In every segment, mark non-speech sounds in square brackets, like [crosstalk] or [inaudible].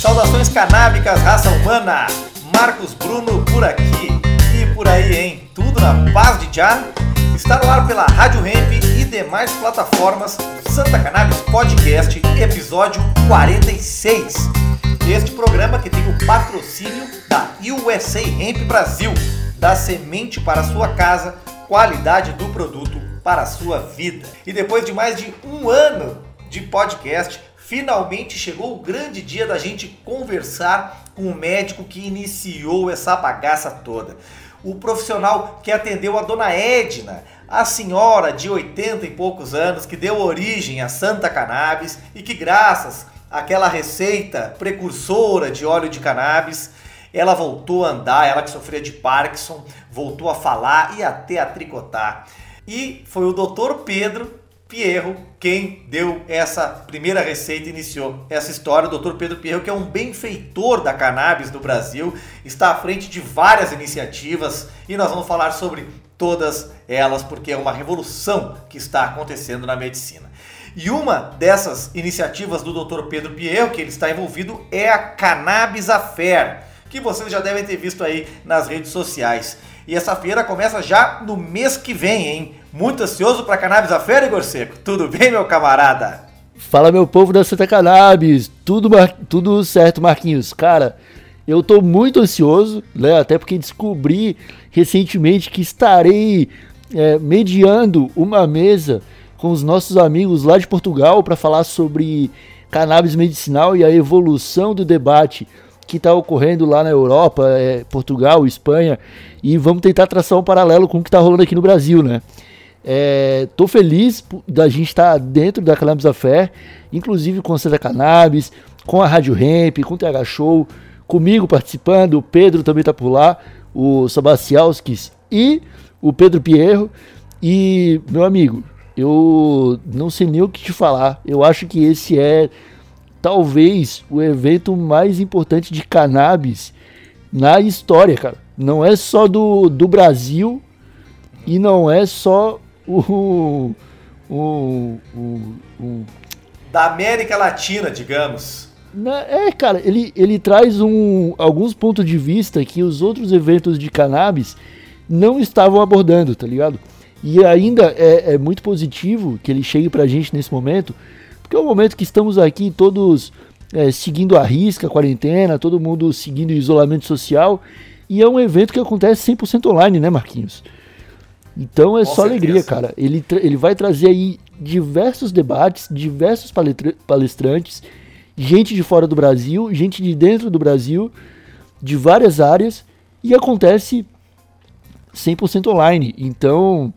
Saudações canábicas, raça humana! Marcos Bruno por aqui e por aí, hein? Tudo na paz de já? Está no ar pela Rádio Hemp e demais plataformas Santa Cannabis Podcast, episódio 46. Este programa que tem o patrocínio da USA Hemp Brasil, da semente para sua casa, qualidade do produto para a sua vida. E depois de mais de um ano de podcast, finalmente chegou o grande dia da gente conversar com o médico que iniciou essa bagaça toda. O profissional que atendeu a dona Edna, a senhora de 80 e poucos anos que deu origem a Santa Cannabis e que, graças àquela receita precursora de óleo de cannabis, ela voltou a andar, ela que sofria de Parkinson, voltou a falar e até a tricotar. E foi o doutor Pedro Pierro, quem deu essa primeira receita, iniciou essa história. O Dr. Pedro Pierro, que é um benfeitor da cannabis do Brasil, está à frente de várias iniciativas e nós vamos falar sobre todas elas, porque é uma revolução que está acontecendo na medicina. E uma dessas iniciativas do Dr. Pedro Pierro, que ele está envolvido, é a Cannabis Affair, que vocês já devem ter visto aí nas redes sociais. E essa feira começa já no mês que vem, hein? Muito ansioso para Cannabis a Feira, Igor Seco? Tudo bem, meu camarada? Fala, meu povo da Santa Cannabis. Tudo, tudo certo, Marquinhos. Cara, eu tô muito ansioso, né? Até porque descobri recentemente que estarei é, mediando uma mesa com os nossos amigos lá de Portugal para falar sobre cannabis medicinal e a evolução do debate que está ocorrendo lá na Europa, é, Portugal, Espanha, e vamos tentar traçar um paralelo com o que está rolando aqui no Brasil, né? É, tô feliz da gente estar tá dentro da Cannabis Affair, inclusive com a Santa Cannabis, com a Rádio Ramp, com o TH Show, comigo participando, o Pedro também tá por lá, o Sabacialskis e o Pedro Pierro. E, meu amigo, eu não sei nem o que te falar. Eu acho que esse é talvez o evento mais importante de cannabis na história, cara. Não é só do, do Brasil e não é só o, o, o, o da América Latina, digamos. É, cara, ele, ele traz um, alguns pontos de vista que os outros eventos de cannabis não estavam abordando, tá ligado? E ainda é, é muito positivo que ele chegue pra gente nesse momento, porque é o momento que estamos aqui todos é, seguindo a risca, a quarentena, todo mundo seguindo o isolamento social, e é um evento que acontece 100% online, né, Marquinhos? Então é Com só certeza. alegria, cara. Ele, ele vai trazer aí diversos debates, diversos palestrantes, gente de fora do Brasil, gente de dentro do Brasil, de várias áreas, e acontece 100% online. Então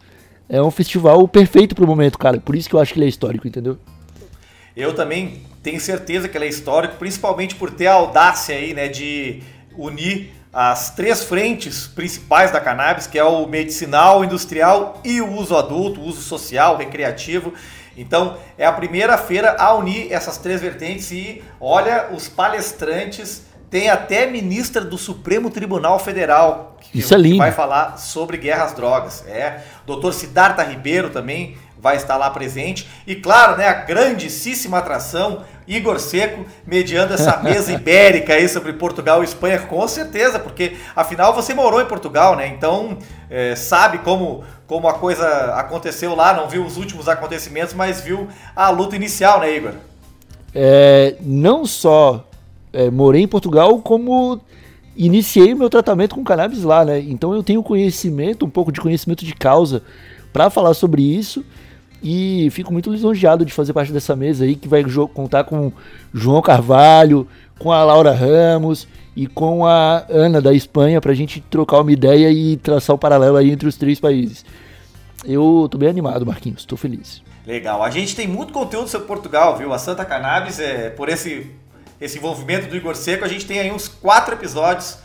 é um festival perfeito pro momento, cara. Por isso que eu acho que ele é histórico, entendeu? Eu também tenho certeza que ele é histórico, principalmente por ter a audácia aí, né, de unir as três frentes principais da cannabis, que é o medicinal, industrial e o uso adulto, o uso social, recreativo. Então, é a primeira feira a unir essas três vertentes e olha, os palestrantes tem até ministra do Supremo Tribunal Federal que, Isso é lindo. que vai falar sobre guerras drogas. É, doutor Siddhartha Ribeiro também vai estar lá presente. E claro, né, a grandíssima atração, Igor Seco, mediando essa [laughs] mesa ibérica aí sobre Portugal e Espanha, com certeza, porque afinal você morou em Portugal, né? Então é, sabe como, como a coisa aconteceu lá, não viu os últimos acontecimentos, mas viu a luta inicial, né, Igor? É, não só é, morei em Portugal, como iniciei meu tratamento com cannabis lá, né? Então eu tenho conhecimento, um pouco de conhecimento de causa para falar sobre isso. E fico muito lisonjeado de fazer parte dessa mesa aí, que vai contar com João Carvalho, com a Laura Ramos e com a Ana da Espanha, para a gente trocar uma ideia e traçar o um paralelo aí entre os três países. Eu tô bem animado, Marquinhos, tô feliz. Legal. A gente tem muito conteúdo sobre Portugal, viu? A Santa Cannabis, é, por esse, esse envolvimento do Igor Seco, a gente tem aí uns quatro episódios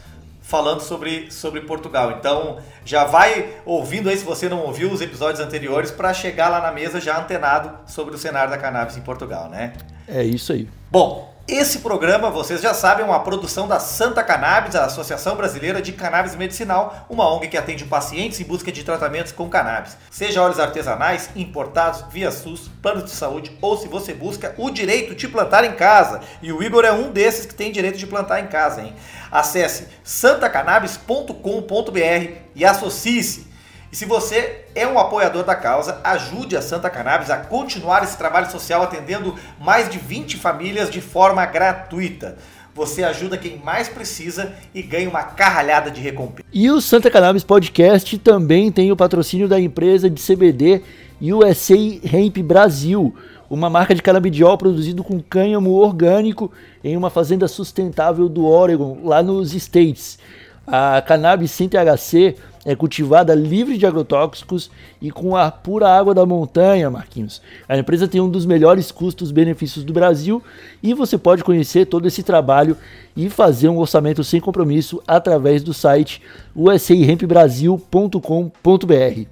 falando sobre, sobre Portugal. Então, já vai ouvindo aí se você não ouviu os episódios anteriores para chegar lá na mesa já antenado sobre o cenário da cannabis em Portugal, né? É isso aí. Bom, Esse programa, vocês já sabem, é uma produção da Santa Cannabis, a Associação Brasileira de Cannabis Medicinal, uma ONG que atende pacientes em busca de tratamentos com cannabis. Seja óleos artesanais, importados, via SUS, plano de saúde ou se você busca o direito de plantar em casa. E o Igor é um desses que tem direito de plantar em casa, hein? Acesse santacannabis.com.br e associe-se. E se você é um apoiador da causa, ajude a Santa Cannabis a continuar esse trabalho social atendendo mais de 20 famílias de forma gratuita. Você ajuda quem mais precisa e ganha uma carralhada de recompensa. E o Santa Cannabis Podcast também tem o patrocínio da empresa de CBD USA Hemp Brasil, uma marca de canabidiol produzido com cânhamo orgânico em uma fazenda sustentável do Oregon, lá nos States. A cannabis sem THC é cultivada livre de agrotóxicos e com a pura água da montanha, Marquinhos. A empresa tem um dos melhores custos-benefícios do Brasil e você pode conhecer todo esse trabalho e fazer um orçamento sem compromisso através do site usairempbrasil.com.br.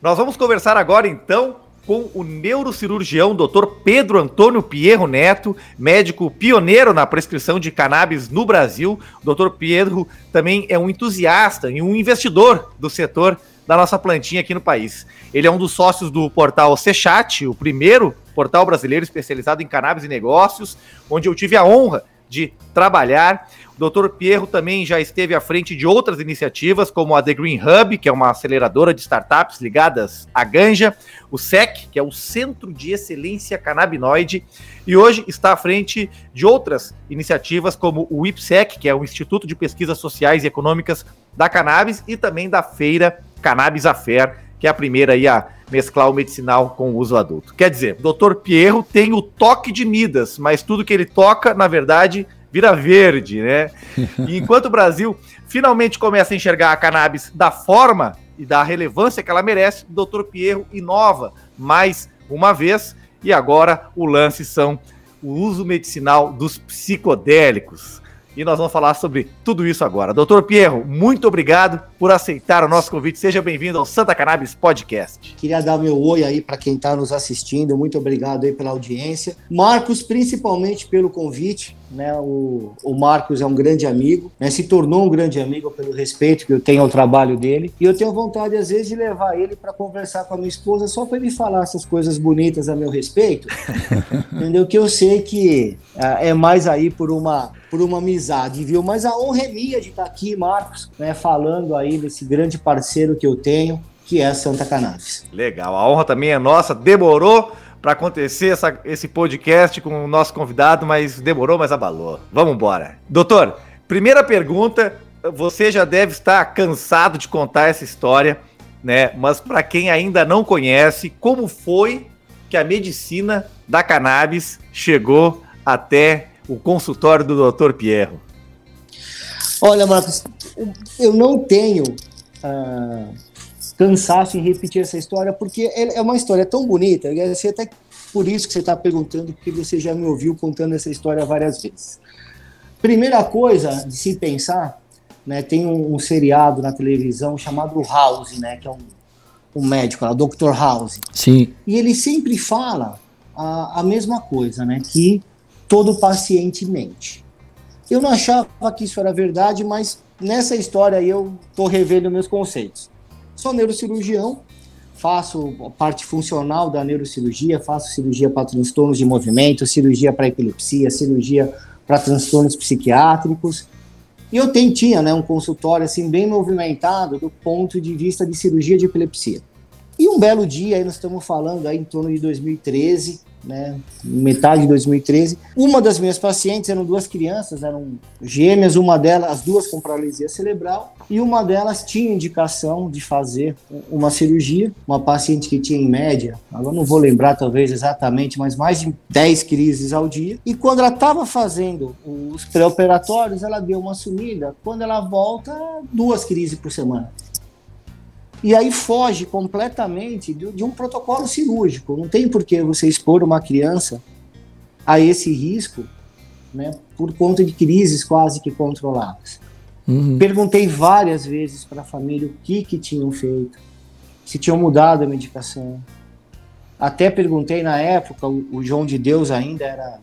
Nós vamos conversar agora então com o neurocirurgião Dr. Pedro Antônio Pierro Neto, médico pioneiro na prescrição de cannabis no Brasil. O Dr. Pedro também é um entusiasta e um investidor do setor da nossa plantinha aqui no país. Ele é um dos sócios do portal Sechat, o primeiro portal brasileiro especializado em cannabis e negócios, onde eu tive a honra de trabalhar. O Dr. Pierro também já esteve à frente de outras iniciativas, como a The Green Hub, que é uma aceleradora de startups ligadas à ganja, o SEC, que é o Centro de Excelência Canabinoide, e hoje está à frente de outras iniciativas, como o IPSEC, que é o Instituto de Pesquisas Sociais e Econômicas da Cannabis, e também da feira Cannabis Affair, que é a primeira aí a mesclar o medicinal com o uso adulto. Quer dizer, o Dr. Pierro tem o toque de Midas, mas tudo que ele toca, na verdade, vira verde, né? E enquanto o Brasil finalmente começa a enxergar a cannabis da forma e da relevância que ela merece, o Dr. Pierro inova mais uma vez e agora o lance são o uso medicinal dos psicodélicos e nós vamos falar sobre tudo isso agora. Doutor Pierro, muito obrigado por aceitar o nosso convite. Seja bem-vindo ao Santa Cannabis Podcast. Queria dar meu oi aí para quem está nos assistindo. Muito obrigado aí pela audiência. Marcos, principalmente pelo convite. Né, o, o Marcos é um grande amigo, né, se tornou um grande amigo pelo respeito que eu tenho ao trabalho dele. E eu tenho vontade, às vezes, de levar ele para conversar com a minha esposa só para ele falar essas coisas bonitas a meu respeito. [laughs] entendeu? Que eu sei que uh, é mais aí por uma, por uma amizade, viu? Mas a honra é minha de estar aqui, Marcos, né, falando aí desse grande parceiro que eu tenho, que é a Santa Cannabis. Legal, a honra também é nossa. Demorou para acontecer essa, esse podcast com o nosso convidado, mas demorou, mas abalou. Vamos embora. Doutor, primeira pergunta, você já deve estar cansado de contar essa história, né? Mas para quem ainda não conhece, como foi que a medicina da cannabis chegou até o consultório do Dr. Pierro? Olha, Marcos, eu não tenho uh, cansaço em repetir essa história, porque é uma história tão bonita, e assim, até por isso que você está perguntando, porque você já me ouviu contando essa história várias vezes. Primeira coisa de se pensar, né, tem um, um seriado na televisão chamado House, né, que é um, um médico, o Dr. House. Sim. E ele sempre fala a, a mesma coisa, né, que todo paciente mente. Eu não achava que isso era verdade, mas nessa história aí eu estou revendo meus conceitos. Sou neurocirurgião, faço parte funcional da neurocirurgia, faço cirurgia para transtornos de movimento, cirurgia para epilepsia, cirurgia para transtornos psiquiátricos. E eu tinha né, um consultório assim bem movimentado do ponto de vista de cirurgia de epilepsia. E um belo dia, aí nós estamos falando aí em torno de 2013, né, metade de 2013. Uma das minhas pacientes eram duas crianças, eram gêmeas, uma delas, as duas com paralisia cerebral, e uma delas tinha indicação de fazer uma cirurgia, uma paciente que tinha em média, agora não vou lembrar talvez exatamente, mas mais de 10 crises ao dia. E quando ela estava fazendo os pré-operatórios, ela deu uma sumida. Quando ela volta, duas crises por semana e aí foge completamente de, de, um protocolo cirúrgico. Não tem por que você expor uma criança a esse risco, né, por conta de crises quase que controladas. Uhum. Perguntei várias vezes para a família o que que tinham feito, se tinham mudado a medicação. Até perguntei na época, o, o João de Deus ainda era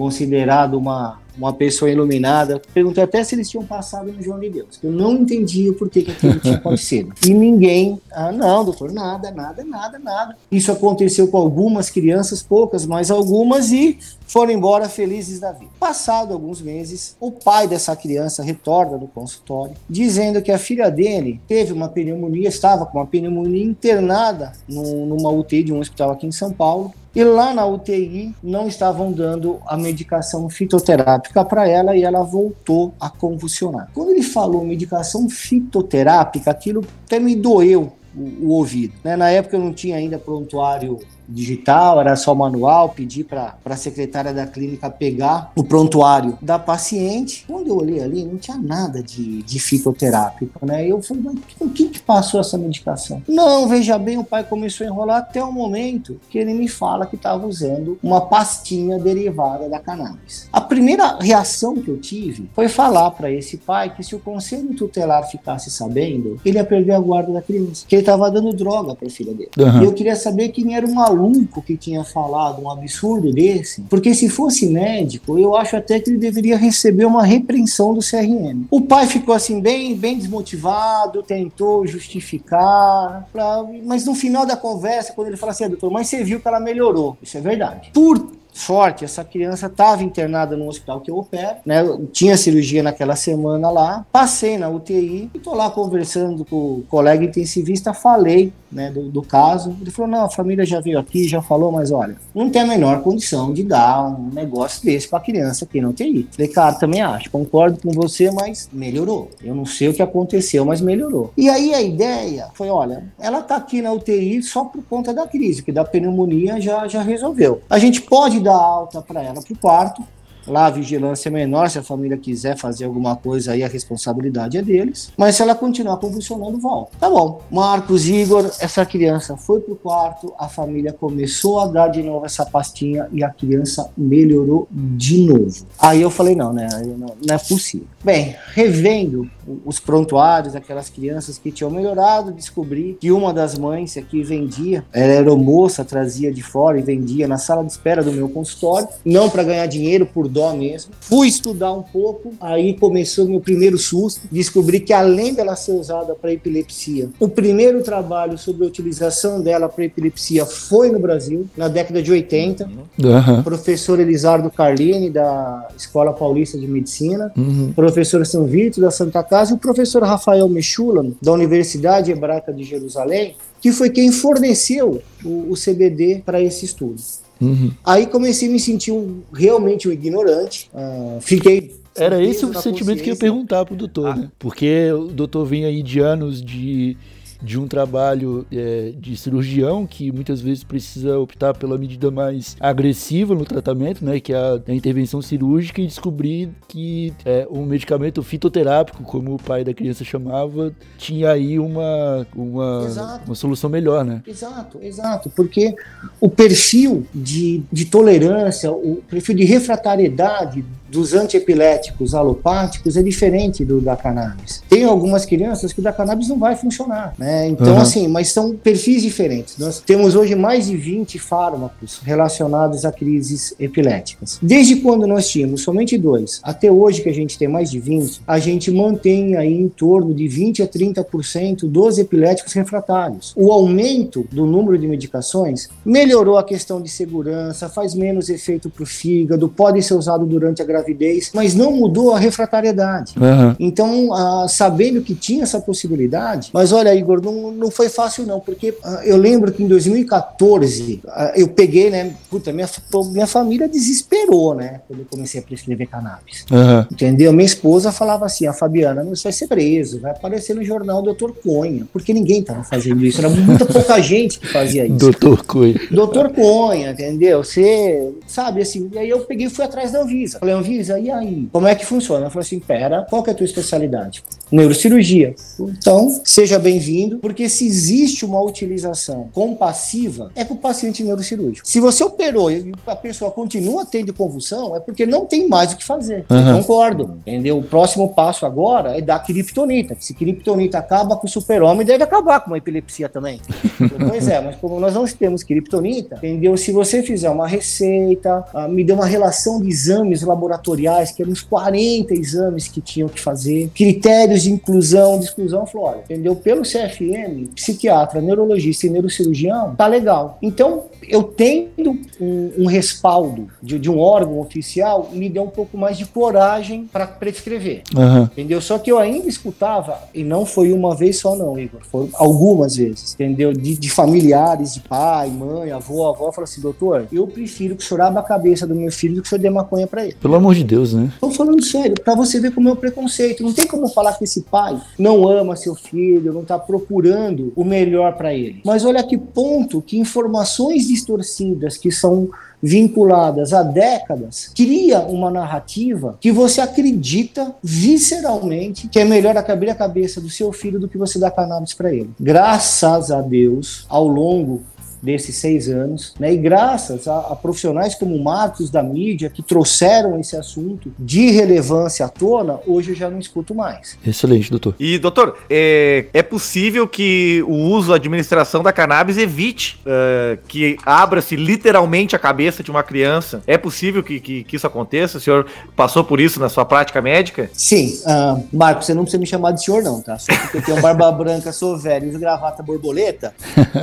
considerado uma, uma pessoa iluminada. Perguntei até se eles tinham passado no João de Deus. Eu não entendia o porquê que aquilo tinha acontecido. [laughs] E ninguém, ah, não, doutor, nada, nada, nada, nada. Isso aconteceu com algumas crianças, poucas, mas algumas, e foram embora felizes da vida. Passado alguns meses, o pai dessa criança retorna do consultório, dizendo que a filha dele teve uma pneumonia, estava com uma pneumonia internada numa UTI de um hospital aqui em São Paulo, e lá na UTI não estavam dando a medicação fitoterápica para ela e ela voltou a convulsionar. Quando ele falou medicação fitoterápica, aquilo até me doeu o, o ouvido. Né? Na época eu não tinha ainda prontuário digital, era só manual, pedi para a secretária da clínica pegar o prontuário da paciente. Quando eu olhei ali, não tinha nada de, de fitoterápico, né? Eu falei, mas o que, que passou essa medicação? Não, veja bem, o pai começou a enrolar até o momento que ele me fala que estava usando uma pastinha derivada da cannabis. A primeira reação que eu tive foi falar para esse pai que se o conselho tutelar ficasse sabendo, ele ia perder a guarda da criança, que ele estava dando droga para a filha dele. Uhum. E eu queria saber quem era o maluco maluco que tinha falado um absurdo desse, porque se fosse médico, eu acho até que ele deveria receber uma repreensão do CRM. O pai ficou assim bem, bem desmotivado, tentou justificar, pra... mas no final da conversa, quando ele falou assim, ah, doutor, mas você viu que ela melhorou. Isso é verdade. Por sorte, essa criança estava internada no hospital que eu opero, né? Tinha cirurgia naquela semana lá, passei na UTI e tô lá conversando com o colega intensivista, falei né, do, do, caso. Ele falou: não, a família já veio aqui, já falou, mas olha, não tem a menor condição de dar um negócio desse para criança aqui na UTI. Falei, cara, também acho, concordo com você, mas melhorou. Eu não sei o que aconteceu, mas melhorou. E aí a ideia foi: olha, ela tá aqui na UTI só por conta da crise, que da pneumonia já, já resolveu. A gente pode dar alta para ela para o quarto, Lá a vigilância é menor, se a família quiser fazer alguma coisa aí, a responsabilidade é deles. Mas se ela continuar convulsionando, volta. Tá bom. Marcos, Igor, essa criança foi pro quarto, a família começou a dar de novo essa pastinha e a criança melhorou de novo. Aí eu falei, não, né? Não, não é possível. Bem, revendo os prontuários daquelas crianças que tinham melhorado, descobri que uma das mães aqui vendia, ela era moça, trazia de fora e vendia na sala de espera do meu consultório, não para ganhar dinheiro, por dó mesmo. Fui estudar um pouco, aí começou meu primeiro susto, descobri que além dela ser usada para epilepsia, o primeiro trabalho sobre a utilização dela para epilepsia foi no Brasil, na década de 80. Uhum. Professor Elisardo Carlini, da Escola Paulista de Medicina, uhum. professor São Vito, da Santa Casa, e o professor Rafael Mechulam, da Universidade Hebraica de Jerusalém, que foi quem forneceu o, o CBD para esse estudo. Uhum. Aí comecei a me sentir um, realmente um ignorante. Uh, fiquei. Era esse o sentimento que eu ia perguntar pro doutor, ah. né? Porque o doutor vem aí de anos de de um trabalho é, de cirurgião que muitas vezes precisa optar pela medida mais agressiva no tratamento, né, que é a, a intervenção cirúrgica e descobrir que é, o medicamento fitoterápico, como o pai da criança chamava, tinha aí uma, uma, uma solução melhor, né? Exato, exato, porque o perfil de, de tolerância, o perfil de refratariedade dos antiepiléticos alopáticos é diferente do da cannabis. Tem algumas crianças que o da cannabis não vai funcionar, né? Então, uhum. assim, mas são perfis diferentes. Nós temos hoje mais de 20 fármacos relacionados a crises epiléticas. Desde quando nós tínhamos somente dois, até hoje que a gente tem mais de 20, a gente mantém aí em torno de 20 a 30% dos epiléticos refratários. O aumento do número de medicações melhorou a questão de segurança, faz menos efeito para o fígado, pode ser usado durante a gravidez gravidez, mas não mudou a refratariedade. Uhum. Então, ah, sabendo que tinha essa possibilidade, mas olha, Igor, não, não foi fácil não, porque ah, eu lembro que em 2014 ah, eu peguei, né? Puta, minha, minha família desesperou, né? Quando eu comecei a prescrever cannabis. Uhum. Entendeu? Minha esposa falava assim: a Fabiana, você vai ser preso, vai aparecer no jornal Doutor Conha, porque ninguém estava fazendo isso, era muita pouca [laughs] gente que fazia isso. Doutor Conha. Doutor Conha, entendeu? Você sabe assim, e aí eu peguei e fui atrás da Anvisa. Falei, Anvisa, e aí? Como é que funciona? Ela falou assim: pera, qual que é a tua especialidade? Neurocirurgia. Então, seja bem-vindo, porque se existe uma utilização compassiva, é para o paciente neurocirúrgico. Se você operou e a pessoa continua tendo convulsão, é porque não tem mais o que fazer. Uhum. concordo. Entendeu? O próximo passo agora é dar criptonita. Se criptonita acaba com o super-homem, deve acabar com a epilepsia também. [laughs] pois é, mas como nós não temos criptonita, entendeu? Se você fizer uma receita, uh, me deu uma relação de exames laboratoriais, que eram uns 40 exames que tinham que fazer, critérios de inclusão, de exclusão, falou, olha, entendeu? Pelo CFM, psiquiatra, neurologista e neurocirurgião, tá legal. Então, eu tendo um, um respaldo de, de, um órgão oficial, me deu um pouco mais de coragem para prescrever. Uhum. Entendeu? Só que eu ainda escutava, e não foi uma vez só, não, Igor, foram algumas vezes, entendeu? De, de familiares, de pai, mãe, avó, avó, fala assim, doutor, eu prefiro que o senhor abra a cabeça do meu filho do que o senhor dê maconha para ele. Pelo amor de Deus, né? Tô falando sério, para você ver como é o preconceito. Não tem como falar que esse pai não ama seu filho, não tá procurando o melhor para ele. Mas olha que ponto que informações distorcidas que são vinculadas a décadas, cria uma narrativa que você acredita visceralmente que é melhor abrir a cabeça do seu filho do que você dar cannabis para ele. Graças a Deus, ao longo desses seis anos, né? E graças a, a, profissionais como Marcos da mídia que trouxeram esse assunto de relevância à tona, hoje eu já não escuto mais. Excelente, doutor. E doutor, é, é possível que o uso, a administração da cannabis evite uh, que abra-se literalmente a cabeça de uma criança? É possível que, que, que, isso aconteça? O senhor passou por isso na sua prática médica? Sim, uh, Marcos, você não precisa me chamar de senhor não, tá? Só porque eu tenho barba [laughs] branca, sou velho e gravata borboleta,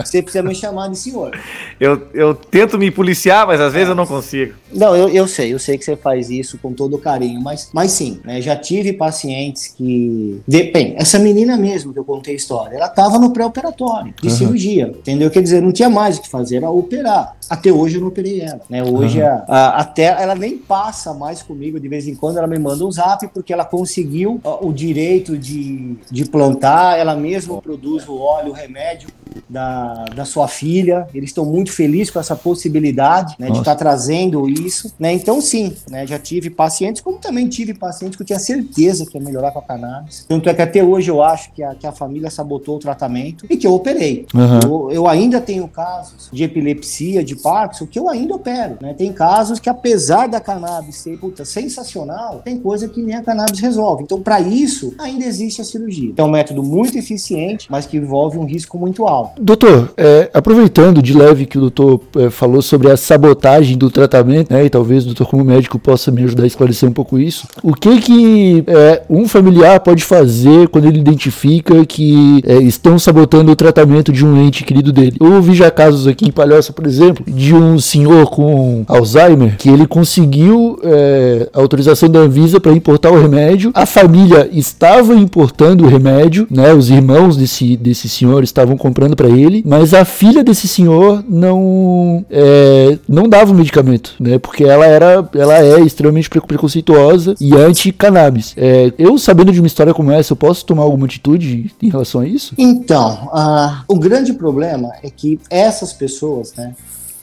você precisa me chamar de senhor. Eu, eu tento me policiar, mas às vezes eu não consigo. Não, eu, eu sei, eu sei que você faz isso com todo carinho, mas, mas sim, né, já tive pacientes que. Bem, essa menina mesmo que eu contei a história, ela estava no pré-operatório de uhum. cirurgia, entendeu? Quer dizer, não tinha mais o que fazer, era operar. Até hoje eu não operei ela, né? Hoje uhum. a, a, até ela nem passa mais comigo, de vez em quando ela me manda um zap porque ela conseguiu o direito de, de plantar, ela mesma produz o óleo, o remédio da, da sua filha. Eles estão muito felizes com essa possibilidade né, de estar tá trazendo isso. Né? Então, sim, né, já tive pacientes, como também tive pacientes que eu tinha certeza que ia melhorar com a cannabis. Tanto é que até hoje eu acho que a, que a família sabotou o tratamento e que eu operei. Uhum. Eu, eu, ainda tenho casos de epilepsia, de Parkinson, que eu ainda opero. Né? Tem casos que, apesar da cannabis ser puta, sensacional, tem coisa que nem a cannabis resolve. Então, para isso, ainda existe a cirurgia. É um método muito eficiente, mas que envolve um risco muito alto. Doutor, é, aproveitando de leve que o doutor é, falou sobre a sabotagem do tratamento, né, e talvez o doutor como médico possa me ajudar a esclarecer um pouco isso, o que que é, um familiar pode fazer quando ele identifica que é, estão sabotando o tratamento de um ente querido dele? Eu ouvi já casos aqui em Palhoça, por exemplo, de um senhor com Alzheimer que ele conseguiu é, a autorização da Anvisa para importar o remédio, a família estava importando o remédio, né, os irmãos desse, desse senhor estavam comprando para ele, mas a filha desse senhor não é, não dava o medicamento, né? Porque ela era, ela é extremamente preconceituosa e anti-cannabis. É, eu sabendo de uma história como essa, eu posso tomar alguma atitude em relação a isso? Então, uh, o grande problema é que essas pessoas, né?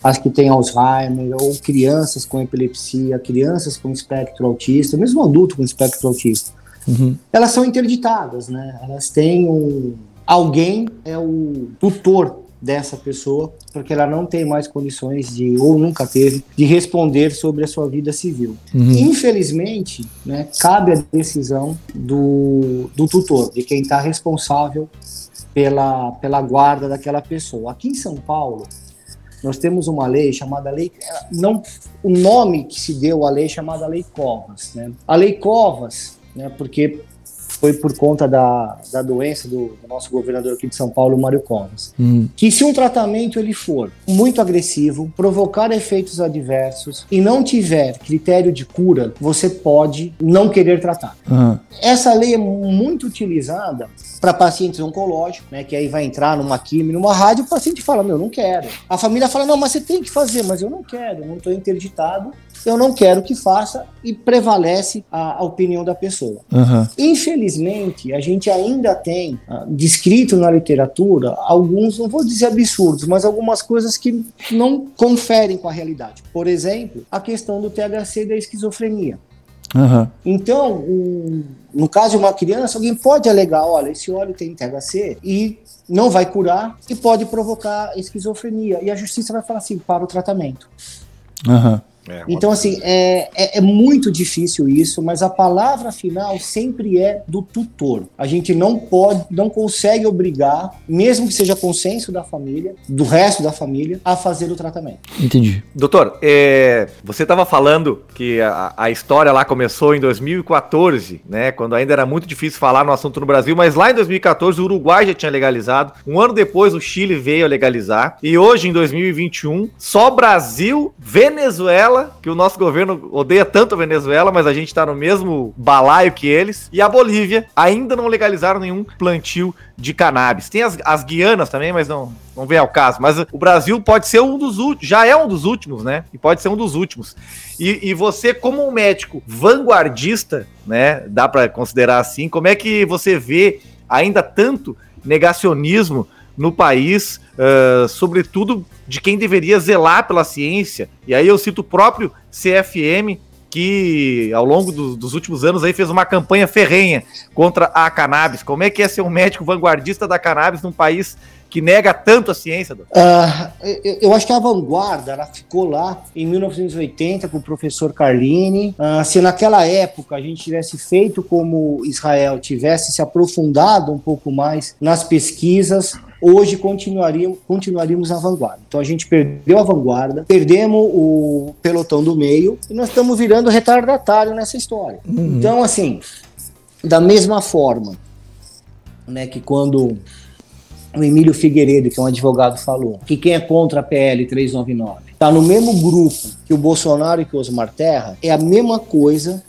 as que têm Alzheimer, ou crianças com epilepsia, crianças com espectro autista, mesmo adulto com espectro autista, uhum. elas são interditadas, né? Elas têm um, alguém é o tutor dessa pessoa, porque ela não tem mais condições de, ou nunca teve, de responder sobre a sua vida civil. Uhum. Infelizmente, né, cabe a decisão do, do tutor, de quem está responsável pela, pela guarda daquela pessoa. Aqui em São Paulo, nós temos uma lei chamada lei não o nome que se deu à lei é chamada lei Covas né a lei Covas né porque foi por conta da, da doença do, do nosso governador aqui de São Paulo, Mário Covas. Uhum. Que se um tratamento ele for muito agressivo, provocar efeitos adversos e não tiver critério de cura, você pode não querer tratar. Uhum. Essa lei é muito utilizada para pacientes oncológicos, né, que aí vai entrar numa quimio, numa rádio, o paciente fala, meu, não quero. A família fala, não, mas você tem que fazer, mas eu não quero, não estou interditado, eu não quero que faça e prevalece a, a opinião da pessoa. Uhum. Infelizmente, a gente ainda tem uh, descrito na literatura alguns, não vou dizer absurdos, mas algumas coisas que não conferem com a realidade. Por exemplo, a questão do THC e da esquizofrenia. Uhum. Então, um, no caso de uma criança, alguém pode alegar, olha, esse óleo tem THC e não vai curar e pode provocar esquizofrenia. E a justiça vai falar assim, para o tratamento. Uhum. É, então, assim, é, é, é, muito difícil isso, mas a palavra final sempre é do tutor. A gente não pode, não consegue obrigar, mesmo que seja consenso da família, do resto da família, a fazer o tratamento. Entendi. Doutor, é, você estava falando que a, a, história lá começou em 2014, né? Quando ainda era muito difícil falar no assunto no Brasil, mas lá em 2014 o Uruguai já tinha legalizado. Um ano depois o Chile veio a legalizar. E hoje, em 2021, só Brasil, Venezuela Venezuela, que o nosso governo odeia tanto a Venezuela, mas a gente está no mesmo balaio que eles. E a Bolívia ainda não legalizaram nenhum plantio de cannabis. Tem as, as Guianas também, mas não, não vem ao caso. Mas o Brasil pode ser um dos últimos, já é um dos últimos, né? E pode ser um dos últimos. E, e você, como um médico vanguardista, né? Dá para considerar assim, como é que você vê ainda tanto negacionismo no país, uh, sobretudo de quem deveria zelar pela ciência. E aí eu cito o próprio CFM, que ao longo do, dos últimos anos aí fez uma campanha ferrenha contra a cannabis. Como é que é ser um médico vanguardista da cannabis num país que nega tanto a ciência? Uh, eu, acho que a vanguarda ela ficou lá em 1980 com o professor Carlini. Uh, se naquela época a gente tivesse feito como Israel, tivesse se aprofundado um pouco mais nas pesquisas, hoje continuaríamos, continuaríamos à vanguarda. Então a gente perdeu a vanguarda, perdemos o pelotão do meio e nós estamos virando retardatário nessa história. Uhum. Então, assim, da mesma forma né, que quando o Emílio Figueiredo, que é um advogado, falou que quem é contra a PL 399 está no mesmo grupo que o Bolsonaro e que o Osmar Terra, é a mesma coisa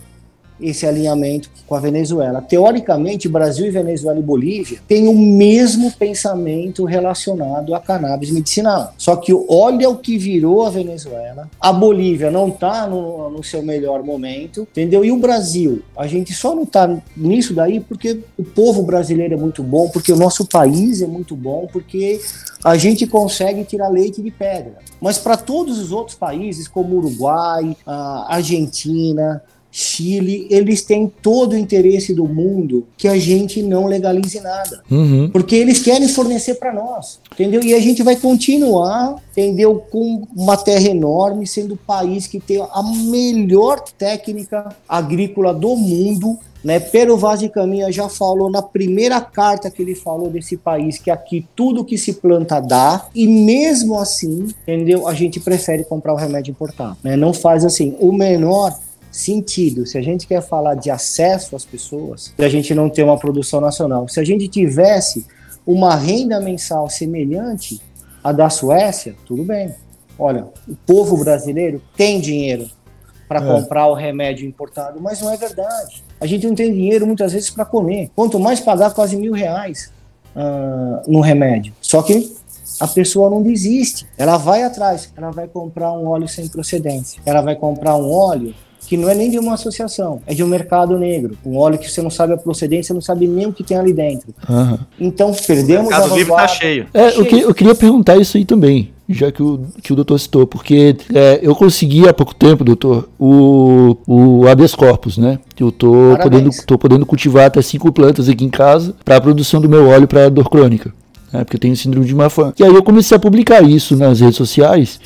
esse alinhamento com a Venezuela. Teoricamente, Brasil e Venezuela e Bolívia têm o mesmo pensamento relacionado a cannabis medicinal. Só que olha o que virou a Venezuela. A Bolívia não está no, no, seu melhor momento, entendeu? E o Brasil, a gente só não está nisso daí porque o povo brasileiro é muito bom, porque o nosso país é muito bom, porque a gente consegue tirar leite de pedra. Mas para todos os outros países, como Uruguai, a Argentina, Chile, eles têm todo o interesse do mundo que a gente não legalize nada. Uhum. Porque eles querem fornecer para nós, entendeu? E a gente vai continuar, entendeu? Com uma terra enorme, sendo o país que tem a melhor técnica agrícola do mundo. Né, Pero Vaz de Caminha já falou na primeira carta que ele falou desse país que aqui tudo que se planta dá e mesmo assim, entendeu? A gente prefere comprar o remédio importado, né? Não faz assim. O menor sentido, se a gente quer falar de acesso às pessoas, se a gente não tem uma produção nacional, se a gente tivesse uma renda mensal semelhante à da Suécia, tudo bem. Olha, o povo brasileiro tem dinheiro para é. comprar o remédio importado, mas não é verdade. A gente não tem dinheiro muitas vezes para comer. Quanto mais pagar quase mil reais uh, no remédio. Só que a pessoa não desiste. Ela vai atrás. Ela vai comprar um óleo sem procedência. Ela vai comprar um óleo que não é nem de uma associação, é de um mercado negro. Um óleo que você não sabe a procedência, não sabe nem o que tem ali dentro. Uhum. Então perdemos o mercado a livre tá cheio. É, cheio. Eu, que, eu queria perguntar isso aí também já que o, que o doutor citou, porque é, eu consegui há pouco tempo, doutor, o, o habeas corpus, né? Eu tô podendo, tô podendo cultivar até cinco plantas aqui em casa para a produção do meu óleo para dor crônica, né? porque eu tenho síndrome de Marfan. E aí eu comecei a publicar isso nas redes sociais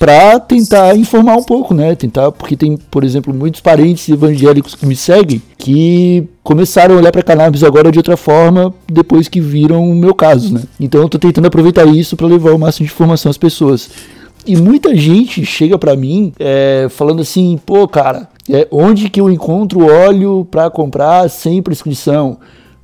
para tentar informar um pouco, né? Tentar, porque tem, por exemplo, muitos parentes evangélicos que me seguem que começaram a olhar para cannabis agora de outra forma depois que viram o meu caso, né? Então eu tô tentando aproveitar isso para levar o máximo de informação às pessoas. E muita gente chega para mim é, falando assim, pô, cara, é, onde que eu encontro óleo para comprar sem prescrição?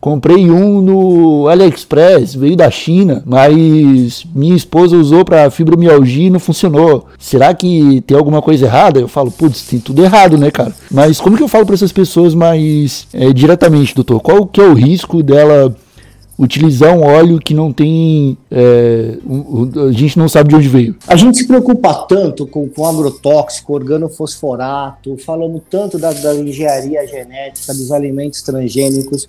Comprei um no AliExpress, veio da China, mas minha esposa usou para fibromialgia e não funcionou. Será que tem alguma coisa errada? Eu falo, putz, tem tudo errado, né, cara? Mas como que eu falo para essas pessoas mais é, diretamente, doutor? Qual que é o risco dela utilizar um óleo que não tem. É, a gente não sabe de onde veio. A gente se preocupa tanto com, com agrotóxico, organofosforato, falamos tanto da, da engenharia genética, dos alimentos transgênicos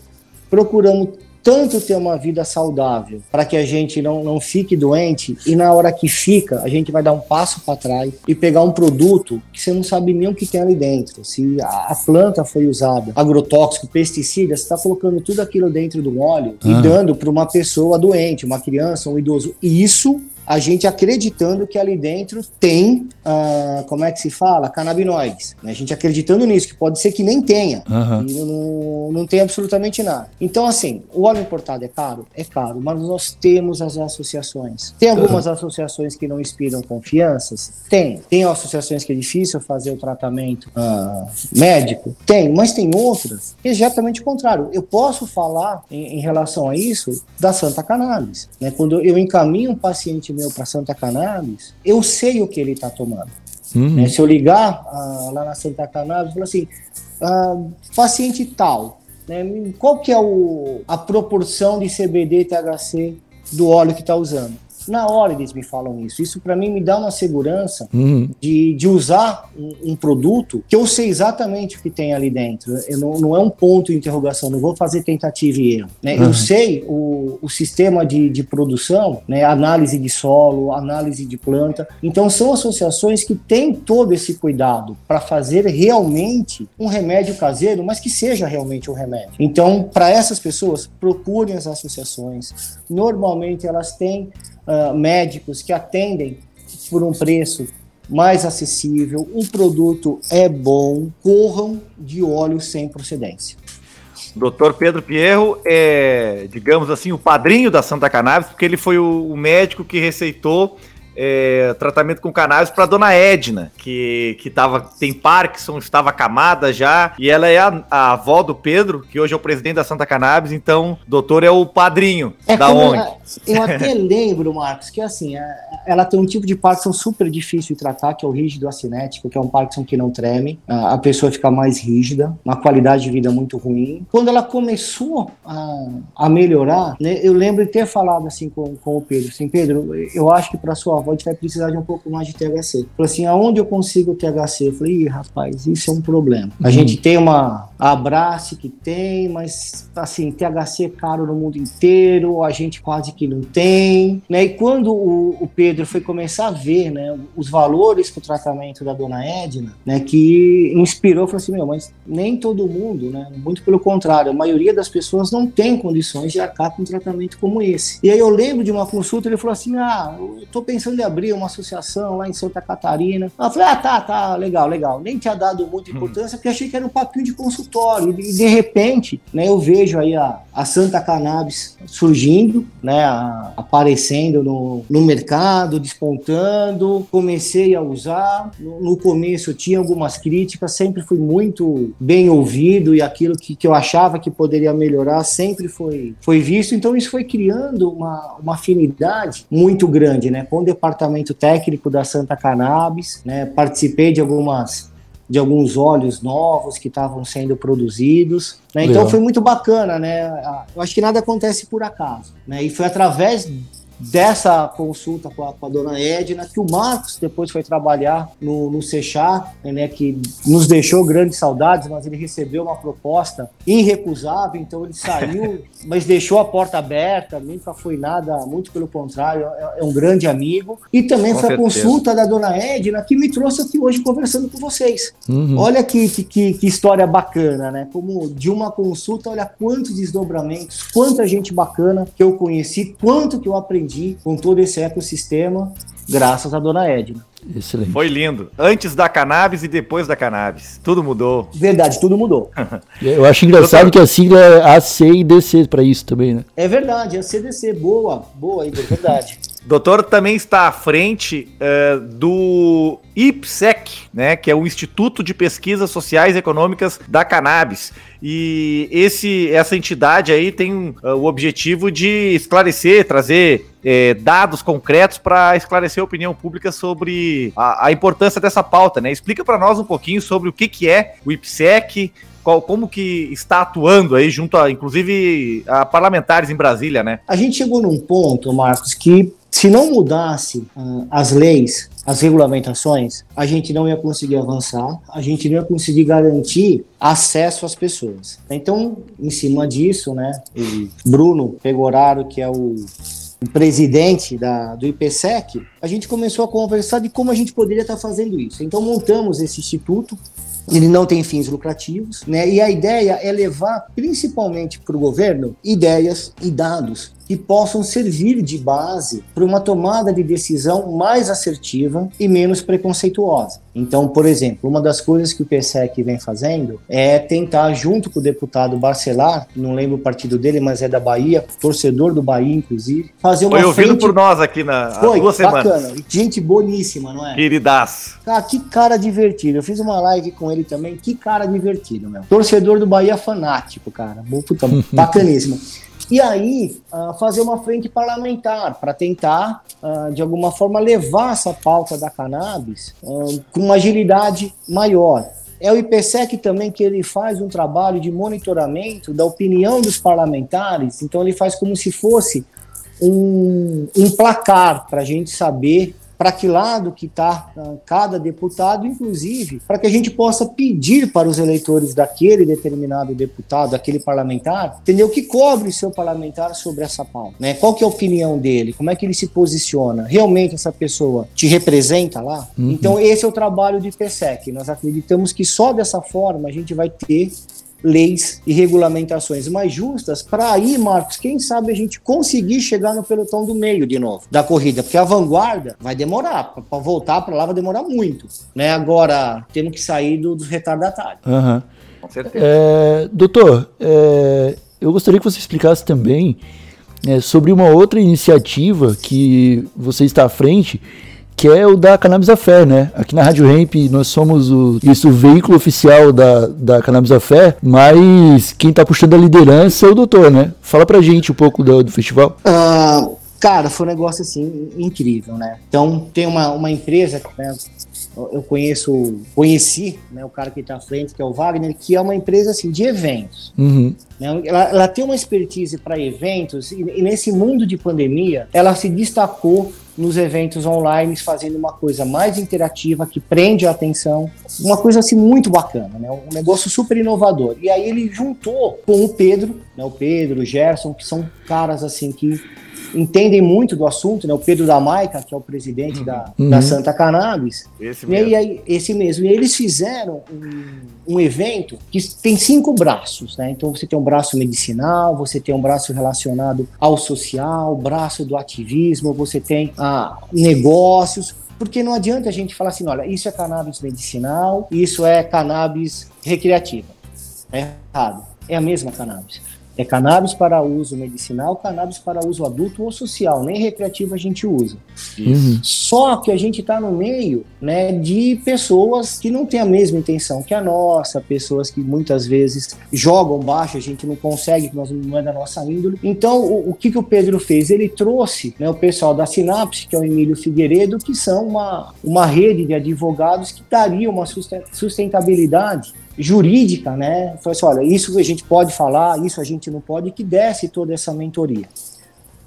procuramos tanto ter uma vida saudável para que a gente não, não fique doente e na hora que fica, a gente vai dar um passo para trás e pegar um produto que você não sabe nem o que tem ali dentro. Se a, a planta foi usada, agrotóxico, pesticida, você está colocando tudo aquilo dentro do óleo ah. e dando para uma pessoa doente, uma criança, um idoso. E isso a gente acreditando que ali dentro tem, uh, como é que se fala? Canabinoides. Né? A gente acreditando nisso, que pode ser que nem tenha. Uhum. E não, não tem absolutamente nada. Então, assim, o óleo importado é caro? É caro, mas nós temos as associações. Tem algumas uhum. associações que não inspiram confianças? Tem. Tem associações que é difícil fazer o tratamento uh, médico? Tem, mas tem outras que é exatamente o contrário. Eu posso falar em, em relação a isso da Santa Cannabis. Né? Quando eu encaminho um paciente meu para Santa Cannabis, eu sei o que ele está tomando. Uhum. Né? Se eu ligar ah, lá na Santa Cannabis, falar assim, ah, paciente tal, né? qual que é o, a proporção de CBD e THC do óleo que está usando? Na hora eles me falam isso. Isso para mim me dá uma segurança uhum. de, de usar um, um, produto que eu sei exatamente o que tem ali dentro. Eu não, não é um ponto de interrogação, não vou fazer tentativa e erro. Né? Uhum. Eu sei o, o sistema de, de produção, né? análise de solo, análise de planta. Então são associações que têm todo esse cuidado para fazer realmente um remédio caseiro, mas que seja realmente um remédio. Então, para essas pessoas, procurem as associações. Normalmente elas têm uh, médicos que atendem por um preço mais acessível, um produto é bom, corram de óleo sem procedência. Doutor Pedro Pierro é, digamos assim, o padrinho da Santa Cannabis, porque ele foi o, o médico que receitou é, tratamento com cannabis para dona Edna, que, que tava, tem Parkinson, estava acamada já, e ela é a, a, avó do Pedro, que hoje é o presidente da Santa Cannabis, então o doutor é o padrinho é da ONG. Eu até [laughs] lembro, Marcos, que assim, é, ela tem um tipo de Parkinson super difícil de tratar, que é o rígido acinético, que é um Parkinson que não treme, a pessoa fica mais rígida, uma qualidade de vida muito ruim. Quando ela começou a, a melhorar, né, eu lembro de ter falado assim com, com o Pedro, assim, Pedro, eu acho que para sua avó vai precisar de um pouco mais de THC. Falei assim, aonde eu consigo THC? Eu falei, Ih, rapaz, isso é um problema. A uhum. gente tem uma Abrace que tem, mas assim, THC é caro no mundo inteiro, a gente quase que não tem. Né? E quando o, o Pedro foi começar a ver né, os valores para o tratamento da dona Edna, né, que inspirou, falou assim, meu, mas nem todo mundo, né, muito pelo contrário, a maioria das pessoas não tem condições de arcar com um tratamento como esse. E aí eu lembro de uma consulta, ele falou assim, ah, eu tô pensando em abrir uma associação lá em Santa Catarina. Eu falei, ah, tá, tá, legal, legal. Nem tinha dado muita importância, hum. porque achei que era um papinho de consultório. E de repente, né, eu vejo aí a, a Santa Cannabis surgindo, né, a, aparecendo no, no mercado, despontando. Comecei a usar. No, no, começo tinha algumas críticas, sempre fui muito bem ouvido e aquilo que, que eu achava que poderia melhorar sempre foi, foi visto. Então isso foi criando uma, uma afinidade muito grande né, com o departamento técnico da Santa Cannabis. Né, participei de algumas de alguns óleos novos que estavam sendo produzidos. Né? Então foi muito bacana, né? Eu acho que nada acontece por acaso. Né? E foi através dessa consulta com a, com a, dona Edna, que o Marcos depois foi trabalhar no, no né, que nos deixou grandes saudades, mas ele recebeu uma proposta irrecusável, então ele saiu, [laughs] mas deixou a porta aberta, nunca foi nada, muito pelo contrário, é, é um grande amigo. E também com foi certeza. a consulta da dona Edna que me trouxe aqui hoje conversando com vocês. Uhum. Olha que, que, que, história bacana, né? Como de uma consulta, olha quantos desdobramentos, quanta gente bacana que eu conheci, quanto que eu aprendi aprendi com todo esse ecossistema graças à dona Edna. Excelente. Foi lindo. Antes da cannabis e depois da cannabis. Tudo mudou. Verdade, tudo mudou. [laughs] Eu acho engraçado que a sigla é AC e DC para isso também, né? É verdade, é CDC. Boa, boa, Igor, verdade. [laughs] Doutor também está à frente uh, do IPSEC, né, que é o Instituto de Pesquisas Sociais e Econômicas da Cannabis. E esse, essa entidade aí tem uh, o objetivo de esclarecer, trazer eh, dados concretos para esclarecer a opinião pública sobre a, a importância dessa pauta. Né? Explica para nós um pouquinho sobre o que, que é o IPSEC, como que está atuando aí junto a, inclusive, a parlamentares em Brasília, né? A gente chegou num ponto, Marcos, que se não mudasse uh, as leis, as regulamentações, a gente não ia conseguir avançar, a gente não ia conseguir garantir acesso às pessoas. Então, em cima disso, né, Bruno Pegoraro, que é o o presidente da, do IPSEC, a gente começou a conversar de como a gente poderia estar fazendo isso. Então montamos esse instituto, ele não tem fins lucrativos, né? E a ideia é levar principalmente para o governo ideias e dados que possam servir de base para uma tomada de decisão mais assertiva e menos preconceituosa. Então, por exemplo, uma das coisas que o PSEC vem fazendo é tentar, junto com o deputado Barcelar, não lembro o partido dele, mas é da Bahia, torcedor do Bahia, inclusive, fazer uma Foi ouvido frente... por nós aqui na Foi, duas bacana. semanas. Gente boníssima, não é? Queridaço. Cara, que cara divertido. Eu fiz uma live com ele também, que cara divertido, meu. Torcedor do Bahia fanático, cara. Puta, bacaníssimo. [laughs] E aí, uh, fazer uma frente parlamentar para tentar, uh, de alguma forma, levar essa pauta da cannabis uh, com uma agilidade maior. É o IPSEC também que ele faz um trabalho de monitoramento da opinião dos parlamentares, então ele faz como se fosse um, um placar para a gente saber para que lado que está ah, cada deputado, inclusive, para que a gente possa pedir para os eleitores daquele determinado deputado, daquele parlamentar, entendeu? Que cobre o seu parlamentar sobre essa pauta, né? Qual que é a opinião dele? Como é que ele se posiciona? Realmente essa pessoa te representa lá? Uhum. Então esse é o trabalho do IPSEC. Nós acreditamos que só dessa forma a gente vai ter leis e regulamentações mais justas para aí, Marcos, quem sabe a gente conseguir chegar no pelotão do meio de novo da corrida, porque a vanguarda vai demorar, para voltar para lá vai demorar muito, né? Agora temos que sair do, dos retardatários. Uhum. Com certeza. É, doutor, é, eu gostaria que você explicasse também é, sobre uma outra iniciativa que você está à frente que é o da Cannabis Affair, né? Aqui na Rádio Ramp nós somos o, isso, o veículo oficial da, da Cannabis Affair, mas quem tá puxando a liderança é o doutor, né? Fala pra gente um pouco do, do festival. Uh, cara, foi um negócio assim incrível, né? Então tem uma, uma empresa, né? eu conheço, conheci né, o cara que está à frente, que é o Wagner, que é uma empresa assim, de eventos. Uhum. Né? Ela, ela, tem uma expertise para eventos e, e, nesse mundo de pandemia, ela se destacou nos eventos online, fazendo uma coisa mais interativa, que prende a atenção, uma coisa assim muito bacana, né? um negócio super inovador. E aí ele juntou com o Pedro, né? o Pedro, o Gerson, que são caras assim que entendem muito do assunto, né? O Pedro da Maica, que é o presidente uhum. da, da uhum. Santa Cannabis. Esse mesmo. E aí, esse mesmo. E eles fizeram um, um, evento que tem cinco braços, né? Então você tem um braço medicinal, você tem um braço relacionado ao social, braço do ativismo, você tem ah, negócios. Porque não adianta a gente falar assim, olha, isso é cannabis medicinal, isso é cannabis recreativa. É errado. É a mesma cannabis. É cannabis para uso medicinal, cannabis para uso adulto ou social, nem recreativo a gente usa. Uhum. Só que a gente está no meio né, de pessoas que não têm a mesma intenção que a nossa, pessoas que muitas vezes jogam baixo, a gente não consegue, nós não é da nossa índole. Então, o, o que, que o Pedro fez? Ele trouxe né, o pessoal da Sinapse, que é o Emílio Figueiredo, que são uma, uma rede de advogados que daria uma sustentabilidade jurídica, né? Falou assim, olha, isso a gente pode falar, isso a gente não pode, que desse toda essa mentoria.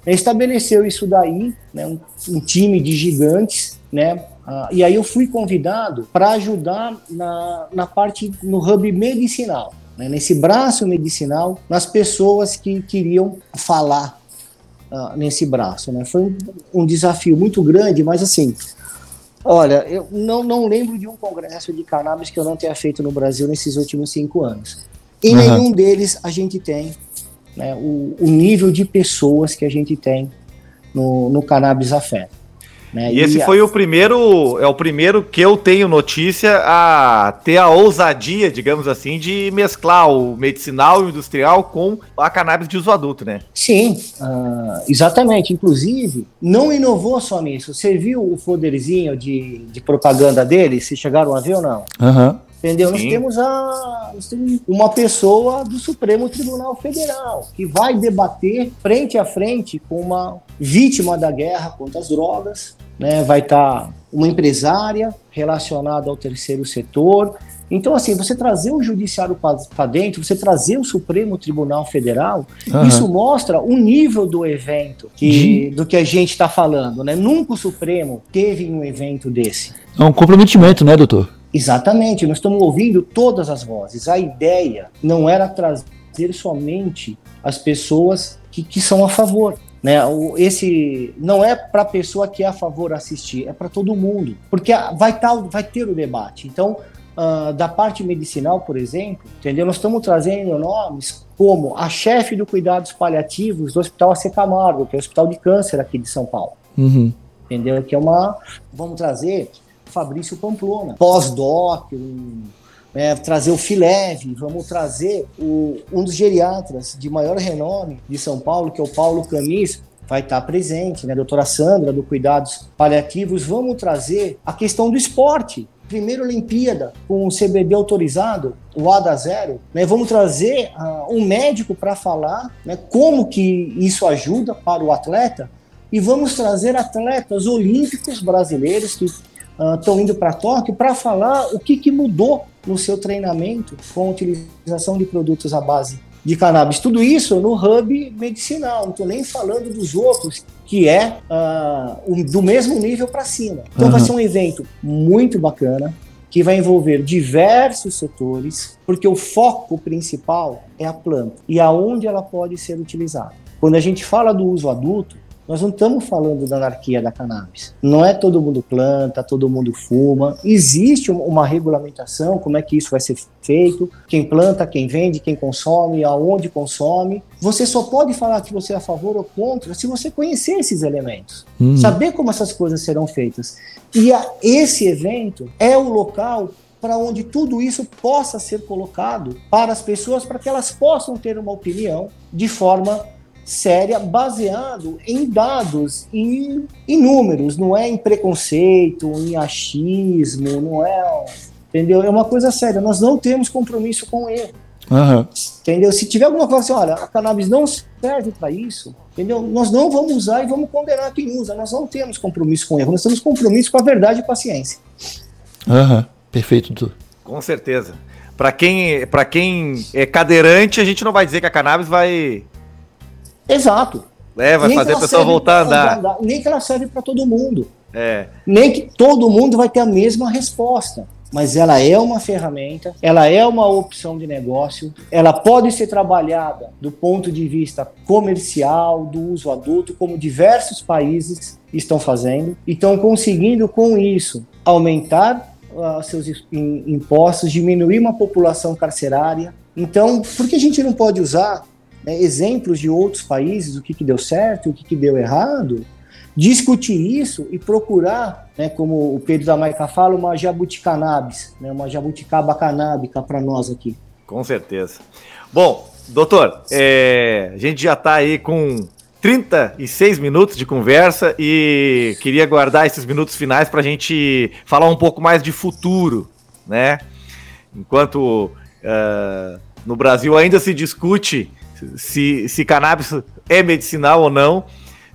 Estabeleceu isso daí, né, um, um time de gigantes, né? Ah, e aí eu fui convidado para ajudar na, na parte no hub medicinal, né, nesse braço medicinal, nas pessoas que queriam falar uh, nesse braço, né? Foi um, um desafio muito grande, mas assim, Olha, eu não, não lembro de um congresso de cannabis que eu não tenha feito no Brasil nesses últimos cinco anos. Em uhum. nenhum deles a gente tem né, o, o, nível de pessoas que a gente tem no, no Cannabis Afeto. Né? E, e esse a... foi o primeiro, é o primeiro que eu tenho notícia a ter a ousadia, digamos assim, de mesclar o medicinal e o industrial com a cannabis de uso adulto, né? Sim, uh, exatamente. Inclusive, não inovou só nisso. Você viu o foderzinho de, de propaganda dele? Se chegaram a ver ou não? Aham. Uhum. Entendeu? Nós temos, a, nós temos uma pessoa do Supremo Tribunal Federal que vai debater frente a frente com uma vítima da guerra contra as drogas, né? vai estar tá uma empresária relacionada ao terceiro setor, Então, assim, você trazer o judiciário para dentro, você trazer o Supremo Tribunal Federal, uhum. isso mostra o nível do evento que, do que a gente está falando, né? Nunca o Supremo teve um evento desse. É um comprometimento, né, doutor? Exatamente, nós estamos ouvindo todas as vozes. A ideia não era trazer somente as pessoas que, que são a favor. Né? Esse não é para a pessoa que é a favor assistir, é para todo mundo, porque vai, tá, vai ter o debate. Então, uh, da parte medicinal, por exemplo, entendeu? Nós estamos trazendo nomes como a chefe do cuidados paliativos do Hospital AC Camargo, que é o Hospital de Câncer aqui de São Paulo. Uhum. Entendeu? Que é uma. Vamos trazer Fabrício Pamplona, pós-doc, um, é, trazer o Fileve, vamos trazer o, um dos geriatras de maior renome de São Paulo, que é o Paulo Camis, vai estar presente, né? A doutora Sandra, do Cuidados Paliativos, vamos trazer a questão do esporte. Primeira Olimpíada, com o CBD autorizado, o ADA zero, né? Vamos trazer uh, um médico para falar né, como que isso ajuda para o atleta e vamos trazer atletas olímpicos brasileiros que estão uh, indo para Tóquio para falar o que, que mudou no seu treinamento com a utilização de produtos à base de cannabis. Tudo isso no hub medicinal, não estou nem falando dos outros, que é uh, do mesmo nível para cima. Então uhum. vai ser um evento muito bacana, que vai envolver diversos setores, porque o foco principal é a planta e aonde ela pode ser utilizada. Quando a gente fala do uso adulto, nós não estamos falando da anarquia da cannabis. Não é todo mundo planta, todo mundo fuma. Existe uma regulamentação, como é que isso vai ser feito, quem planta, quem vende, quem consome, aonde consome. Você só pode falar que você é a favor ou contra se você conhecer esses elementos, hum. saber como essas coisas serão feitas. E a, esse evento é o local para onde tudo isso possa ser colocado para as pessoas, para que elas possam ter uma opinião de forma séria baseado em dados e em números, não é em preconceito, em achismo, não é, entendeu? É uma coisa séria. Nós não temos compromisso com ele. Uhum. Entendeu? Se tiver alguma coisa assim, olha, a cannabis não serve para isso, entendeu? Nós não vamos usar e vamos condenar quem usa. Nós não temos compromisso com erro, nós temos compromisso com a verdade e com a ciência. Uhum. Perfeito, tu. Com certeza. Para quem, quem é cadeirante, a gente não vai dizer que a cannabis vai Exato. É, vai nem fazer a pessoa voltar a andar. andar. Nem que ela serve para todo mundo. É. Nem que todo mundo vai ter a mesma resposta. Mas ela é uma ferramenta, ela é uma opção de negócio, ela pode ser trabalhada do ponto de vista comercial, do uso adulto, como diversos países estão fazendo, e estão conseguindo com isso aumentar uh, seus impostos, diminuir uma população carcerária. Então, por que a gente não pode usar né, exemplos de outros países, o que, que deu certo, o que, que deu errado, discutir isso e procurar, né, como o Pedro da Maica fala, uma jabuticanabis, né, uma jabuticaba canábica para nós aqui. Com certeza. Bom, doutor, é, a gente já está aí com 36 minutos de conversa e queria guardar esses minutos finais para a gente falar um pouco mais de futuro, né? Enquanto uh, no Brasil ainda se discute se, se cannabis é medicinal ou não.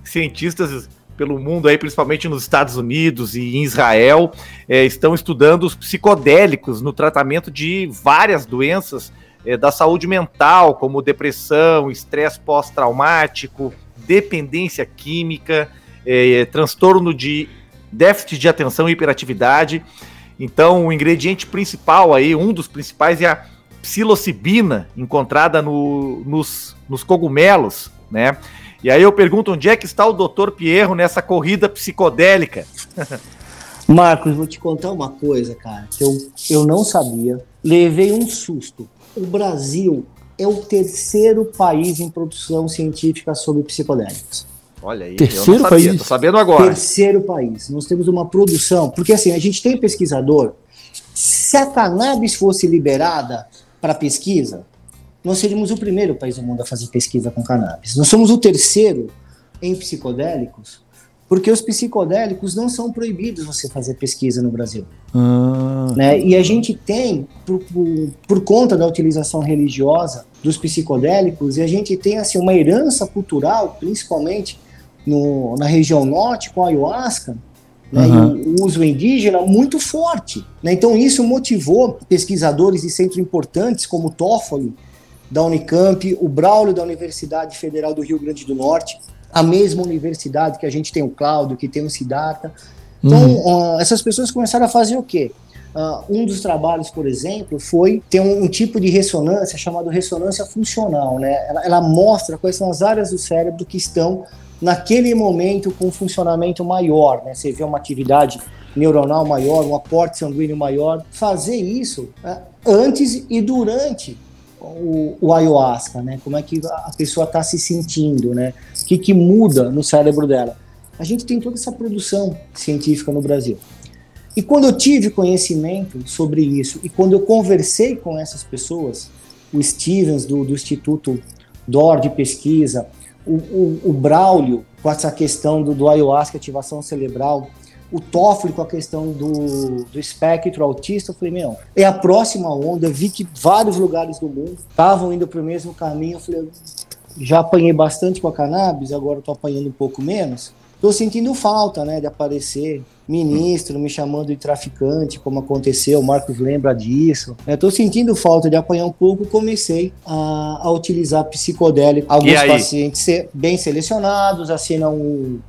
Cientistas pelo mundo aí, principalmente nos Estados Unidos e em Israel, é, estão estudando os psicodélicos no tratamento de várias doenças é, da saúde mental, como depressão, estresse pós-traumático, dependência química, é, transtorno de déficit de atenção e hiperatividade. Então, o ingrediente principal aí, um dos principais é a psilocibina encontrada no, nos, nos cogumelos, né? E aí eu pergunto onde é que está o Dr. Pierro nessa corrida psicodélica? [laughs] Marcos, vou te contar uma coisa, cara, que eu, eu não sabia. Levei um susto. O Brasil é o terceiro país em produção científica sobre psicodélicos. Olha aí, terceiro eu não sabia, país. tô sabendo agora. Terceiro país. Nós temos uma produção, porque assim, a gente tem pesquisador. Se a cannabis fosse liberada, para pesquisa, nós seríamos o primeiro país do mundo a fazer pesquisa com cannabis. Nós somos o terceiro em psicodélicos, porque os psicodélicos não são proibidos você fazer pesquisa no Brasil. Ah. Né? E a gente tem, por, por, por, conta da utilização religiosa dos psicodélicos, e a gente tem assim, uma herança cultural, principalmente no, na região norte, com a ayahuasca, né, uhum. e o uso indígena muito forte. Né? Então isso motivou pesquisadores de centros importantes como o Toffoli, da Unicamp, o Braulio da Universidade Federal do Rio Grande do Norte, a mesma universidade que a gente tem o Cláudio, que tem o Siddhartha. Então, uhum. uh, essas pessoas começaram a fazer o quê? Uh, um dos trabalhos, por exemplo, foi ter um, um, tipo de ressonância chamado ressonância funcional. Né? Ela, ela mostra quais são as áreas do cérebro que estão naquele momento com um funcionamento maior, né? Você vê uma atividade neuronal maior, um aporte sanguíneo maior. Fazer isso né, antes e durante o, o, ayahuasca, né? Como é que a pessoa está se sentindo, né? O que, que muda no cérebro dela? A gente tem toda essa produção científica no Brasil. E quando eu tive conhecimento sobre isso e quando eu conversei com essas pessoas, o Stevens do, do Instituto DOR de Pesquisa, o, o, o Braulio com essa questão do, do ayahuasca, ativação cerebral, o Toffoli com a questão do, do espectro autista, eu falei, meu, é a próxima onda, vi que vários lugares do mundo estavam indo para o mesmo caminho, eu falei, já apanhei bastante com a cannabis, agora estou apanhando um pouco menos, estou sentindo falta, né, de aparecer ministro me chamando de traficante, como aconteceu, o Marcos lembra disso. Estou sentindo falta de apanhar um pouco, comecei a, a utilizar psicodélico. Alguns pacientes bem selecionados assinam um,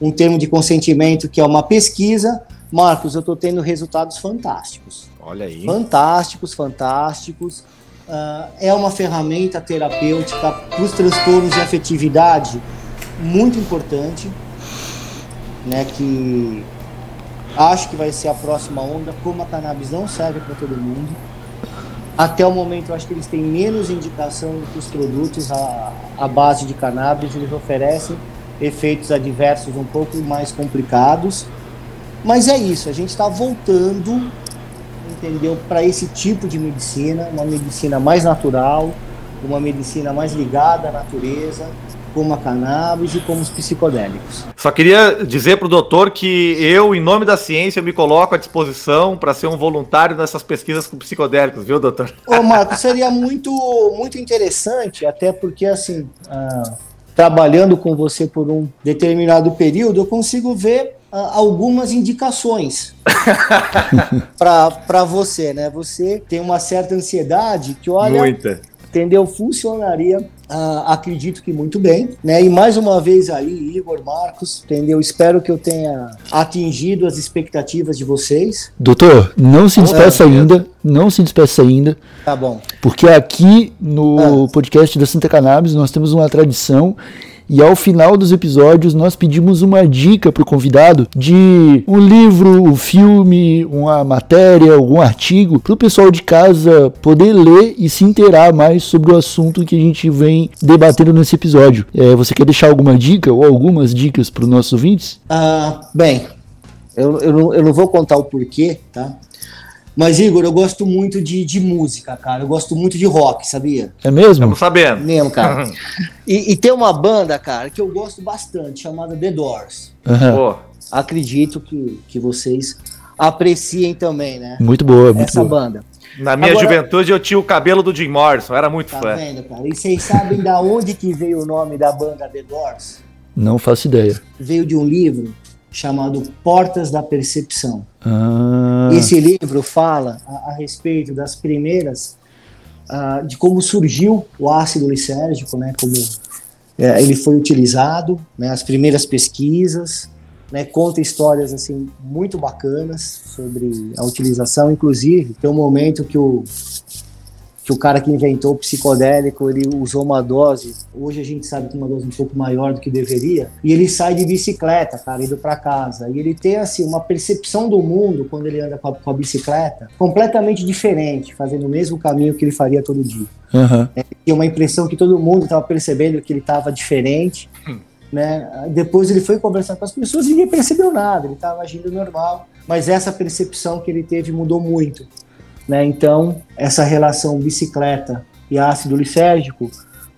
um termo de consentimento que é uma pesquisa. Marcos, eu estou tendo resultados fantásticos. Olha aí. Fantásticos, fantásticos. Uh, é uma ferramenta terapêutica para os transtornos de afetividade muito importante, né, que Acho que vai ser a próxima onda. Como a cannabis não serve para todo mundo, até o momento eu acho que eles têm menos indicação do que os produtos à, à base de cannabis. Eles oferecem efeitos adversos um pouco mais complicados. Mas é isso, a gente está voltando, entendeu, para esse tipo de medicina, uma medicina mais natural, uma medicina mais ligada à natureza, como a cannabis e como os psicodélicos. Só queria dizer para o doutor que eu, em nome da ciência, me coloco à disposição para ser um voluntário nessas pesquisas com psicodélicos, viu, doutor? Ô, Marco, seria muito, muito interessante, até porque, assim, ah, trabalhando com você por um determinado período, eu consigo ver ah, algumas indicações [laughs] para você, né? Você tem uma certa ansiedade que, olha, Muita entendeu? Funcionaria, uh, acredito que muito bem, né? E mais uma vez aí, Igor, Marcos, entendeu? Espero que eu tenha atingido as expectativas de vocês. Doutor, não se despeça ah, ainda, não se despeça ainda. Tá bom. Porque aqui no ah. podcast da Santa Cannabis nós temos uma tradição e ao final dos episódios nós pedimos uma dica para o convidado de um livro, um filme, uma matéria, algum artigo para o pessoal de casa poder ler e se inteirar mais sobre o assunto que a gente vem debatendo nesse episódio. É, você quer deixar alguma dica ou algumas dicas para os nossos ouvintes? Ah, bem, eu, eu, eu não vou contar o porquê, tá? Mas, Igor, eu gosto muito de, de música, cara. Eu gosto muito de rock, sabia? É mesmo? Estamos sabendo. Mesmo, cara. e, e, tem uma banda, cara, que eu gosto bastante, chamada The Doors. Uhum. Acredito que, que vocês apreciem também, né? Muito boa, muito Essa boa. banda. Na minha Agora, juventude eu tinha o cabelo do Jim Morrison, era muito tá fã. Vendo, cara? E vocês sabem da onde que veio o nome da banda The Doors? Não faço ideia. Veio de um livro chamado Portas da Percepção. Ah. Esse livro fala a, a respeito das primeiras, uh, de como surgiu o ácido lisérgico, né, como é, ele foi utilizado, né, as primeiras pesquisas, né, conta histórias assim muito bacanas sobre a utilização, inclusive tem um momento que o que o cara que inventou o psicodélico, ele usou uma dose, hoje a gente sabe que uma dose um pouco maior do que deveria, e ele sai de bicicleta, cara, indo para casa. E ele tem, assim, uma percepção do mundo quando ele anda com a, com a bicicleta completamente diferente, fazendo o mesmo caminho que ele faria todo dia. Uhum. É, uma impressão que todo mundo estava percebendo que ele estava diferente. Hum. Né? Depois ele foi conversar com as pessoas e ninguém percebeu nada, ele estava agindo normal, mas essa percepção que ele teve mudou muito. Né? Então, essa relação bicicleta e ácido lisérgico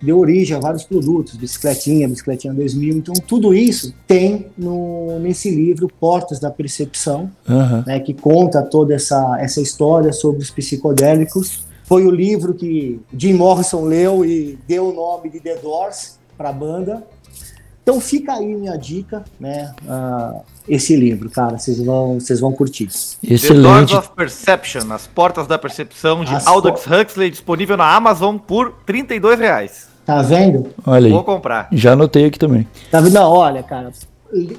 deu origem a vários produtos, bicicletinha, bicicletinha 2000. Então, tudo isso tem no, nesse livro Portas da Percepção, uhum. né, que conta toda essa, essa história sobre os psicodélicos. Foi o livro que Jim Morrison leu e deu o nome de The Doors para a banda. Então fica aí minha dica, né? Uh, esse livro, cara, vocês vão, vocês vão curtir. Excelente. The Doors of Perception, As Portas da Percepção, de As Aldous Huxley, disponível na Amazon por 32 reais. Tá vendo? Olha aí. Vou comprar. Já anotei aqui também. Tá vendo? Não, olha, cara,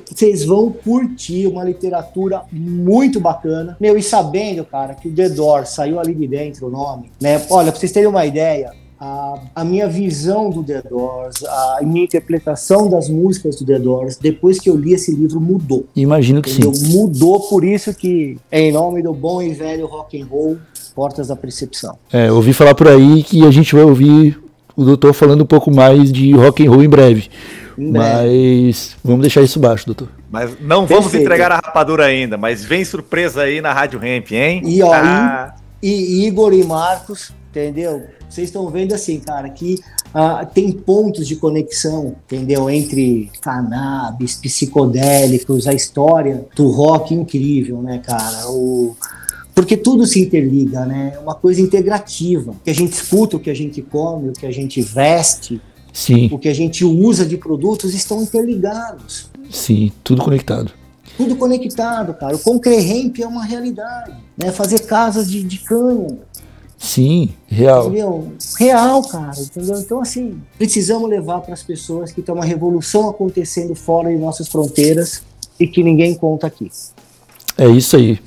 vocês vão curtir uma literatura muito bacana. Meu, e sabendo, cara, que o The Doors saiu ali de dentro o nome, né? Olha, pra vocês terem uma ideia, a, a, minha visão do The Doors, a minha interpretação das músicas do The Doors, depois que eu li esse livro, mudou. Imagino que entendeu? sim. Mudou, por isso que, em nome do bom e velho rock and roll, Portas da Percepção. É, ouvi falar por aí que a gente vai ouvir o doutor falando um pouco mais de rock and roll em breve. Em breve. Mas vamos deixar isso baixo, doutor. Mas não Perfeito. vamos entregar a rapadura ainda, mas vem surpresa aí na Rádio Ramp, hein? E ó, ah. e, e Igor e Marcos, entendeu? Vocês estão vendo assim, cara, que uh, tem pontos de conexão, entendeu? Entre cannabis, psicodélicos, a história do rock incrível, né, cara? O, porque tudo se interliga, né? É uma coisa integrativa. O que a gente escuta, o que a gente come, o que a gente veste, Sim. o que a gente usa de produtos estão interligados. Sim, tudo conectado. Tudo conectado, cara. O concrehemp é uma realidade. Né? Fazer casas de, de cânhamo Sim, real. Entendeu? Real, cara, entendeu? Então, assim, precisamos levar para as pessoas que tem uma revolução acontecendo fora de nossas fronteiras e que ninguém conta aqui. É isso aí.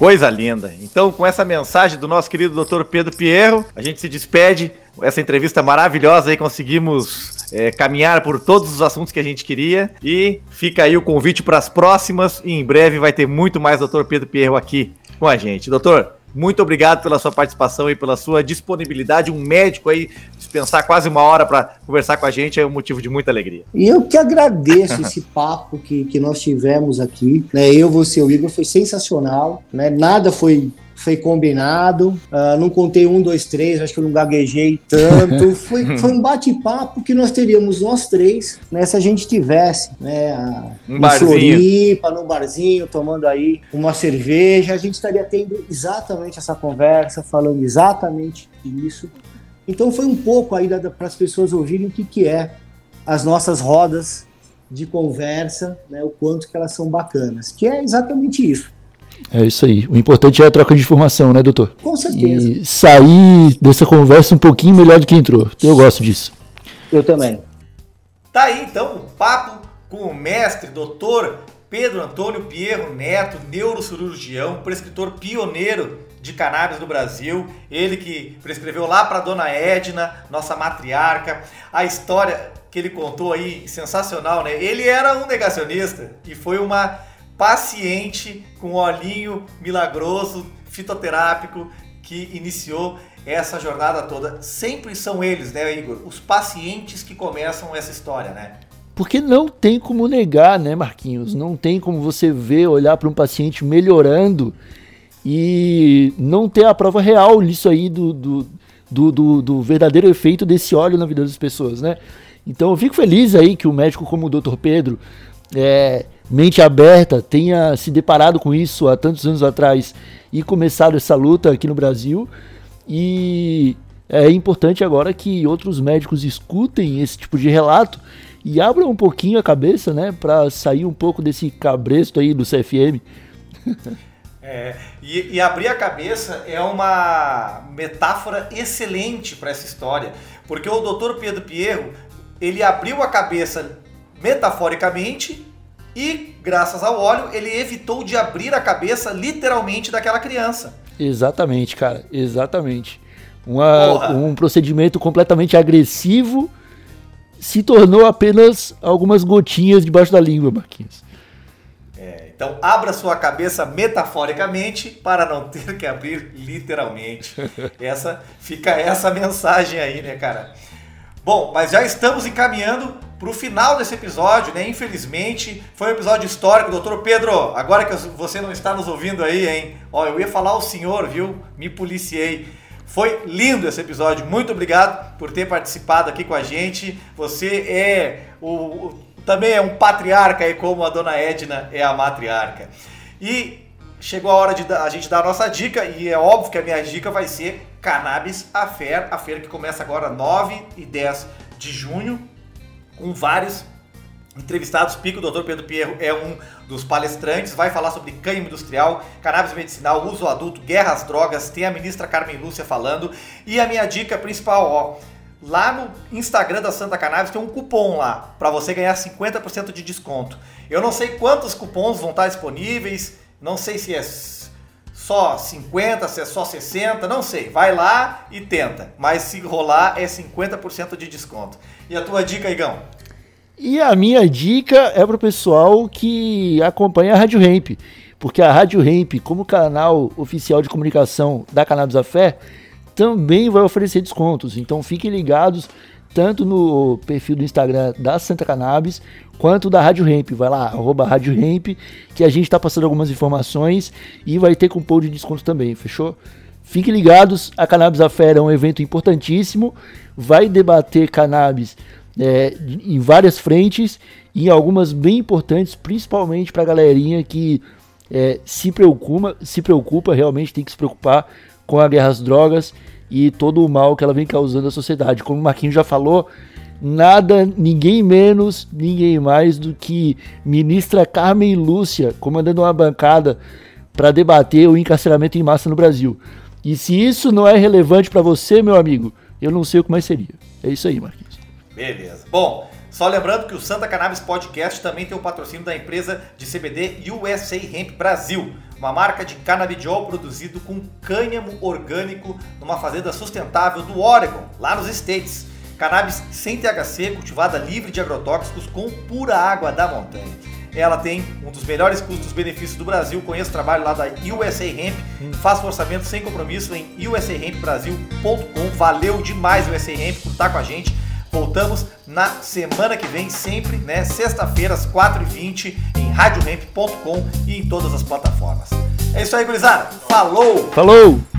Coisa linda. Então, com essa mensagem do nosso querido Dr. Pedro Pierro, a gente se despede. Essa entrevista maravilhosa aí, conseguimos é, caminhar por todos os assuntos que a gente queria. E fica aí o convite para as próximas. E em breve vai ter muito mais Dr. Pedro Pierro aqui com a gente. Doutor, muito obrigado pela sua participação e pela sua disponibilidade. Um médico aí dispensar quase uma hora para conversar com a gente é um motivo de muita alegria. E eu que agradeço esse [laughs] papo que, que nós tivemos aqui. Né? Eu, você, o Igor, foi sensacional. Né? Nada foi foi combinado. Uh, não contei um, dois, três, acho que eu não gaguejei tanto. [laughs] Foi, foi um bate-papo que nós teríamos nós três, né, se a gente tivesse, né, a, um barzinho. Floripa, no barzinho, tomando aí uma cerveja, a gente estaria tendo exatamente essa conversa, falando exatamente isso. Então foi um pouco aí para as pessoas ouvirem o que, que é as nossas rodas de conversa, né, o quanto que elas são bacanas, que é exatamente isso. É isso aí. O importante é a troca de informação, né, doutor? Com certeza. E sair dessa conversa um pouquinho melhor do que entrou. Eu gosto disso. Eu também. Tá aí então o papo com o mestre, doutor Pedro Antônio Pierro Neto, neurocirurgião, prescritor pioneiro de cannabis no Brasil. Ele que prescreveu lá para dona Edna, nossa matriarca. A história que ele contou aí, sensacional, né? Ele era um negacionista e foi uma paciente com olhinho milagroso, fitoterápico, que iniciou essa jornada toda. Sempre são eles, né, Igor? Os pacientes que começam essa história, né? Porque não tem como negar, né, Marquinhos? Não tem como você ver, olhar para um paciente melhorando e não ter a prova real nisso aí do, do, do, do, do verdadeiro efeito desse óleo na vida das pessoas, né? Então eu fico feliz aí que o médico como o Dr. Pedro é, mente aberta tenha se deparado com isso há tantos anos atrás e começado essa luta aqui no Brasil. E é importante agora que outros médicos escutem esse tipo de relato e abram um pouquinho a cabeça, né, para sair um pouco desse cabresto aí do CFM. [laughs] É, e, e, abrir a cabeça é uma metáfora excelente para essa história, porque o Dr. Pedro Pierro ele abriu a cabeça metaforicamente e, graças ao óleo, ele evitou de abrir a cabeça literalmente daquela criança. Exatamente, cara, exatamente. Uma, um procedimento completamente agressivo se tornou apenas algumas gotinhas debaixo da língua, Marquinhos. É, então abra sua cabeça metaforicamente para não ter que abrir literalmente. [laughs] essa fica essa mensagem aí, né, cara? Bom, mas já estamos encaminhando para o final desse episódio, né? Infelizmente, foi um episódio histórico. Doutor Pedro, agora que você não está nos ouvindo aí, hein? Ó, eu ia falar o senhor, viu? Me policiei. Foi lindo esse episódio. Muito obrigado por ter participado aqui com a gente. Você é o, também é um patriarca aí como a dona Edna é a matriarca. E chegou a hora de a gente dar a nossa dica e é óbvio que a minha dica vai ser Cannabis Affair, a feira que começa agora 9 e 10 de junho, com vários entrevistados. Pico, o Dr. Pedro Pierro é um dos palestrantes, vai falar sobre cânhamo industrial, cannabis medicinal, uso adulto, guerra às drogas. Tem a ministra Carmen Lúcia falando. E a minha dica principal, ó, lá no Instagram da Santa Cannabis tem um cupom lá para você ganhar 50% de desconto. Eu não sei quantos cupons vão estar disponíveis, não sei se é só 50, se é só 60, não sei. Vai lá e tenta. Mas se rolar é 50% de desconto. E a tua dica, Igão? E a minha dica é para o pessoal que acompanha a Rádio Ramp, porque a Rádio Ramp, como canal oficial de comunicação da Cannabis a Fé, também vai oferecer descontos. Então fiquem ligados tanto no perfil do Instagram da Santa Cannabis quanto da Rádio Ramp. Vai lá, arroba Rádio Ramp, que a gente está passando algumas informações e vai ter cupom de desconto também, fechou? Fiquem ligados, a Cannabis Affair é um evento importantíssimo, vai debater cannabis é, em várias frentes e algumas bem importantes, principalmente para a galerinha que é, se, preocupa, se preocupa, realmente tem que se preocupar com a guerra às drogas e todo o mal que ela vem causando à sociedade. Como o Marquinhos já falou, nada, ninguém menos, ninguém mais do que ministra Carmen Lúcia comandando uma bancada para debater o encarceramento em massa no Brasil. E se isso não é relevante para você, meu amigo, eu não sei o que mais seria. É isso aí, Marquinhos. Beleza. Bom, só lembrando que o Santa Cannabis Podcast também tem o patrocínio da empresa de CBD USA Hemp Brasil, uma marca de canabidiol produzido com cânhamo orgânico numa fazenda sustentável do Oregon, lá nos States. Cannabis sem THC, cultivada livre de agrotóxicos com pura água da montanha. Ela tem um dos melhores custos-benefícios do Brasil. Conheço o trabalho lá da USA Hemp. Faça o orçamento sem compromisso em usahempbrasil.com. Valeu demais USA Hemp por estar com a gente. Voltamos na semana que vem, sempre, né? Sexta-feira, às 4h20, em radiohemp.com e em todas as plataformas. É isso aí, gurizada. Falou! Falou!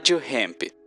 Rádio Hemp.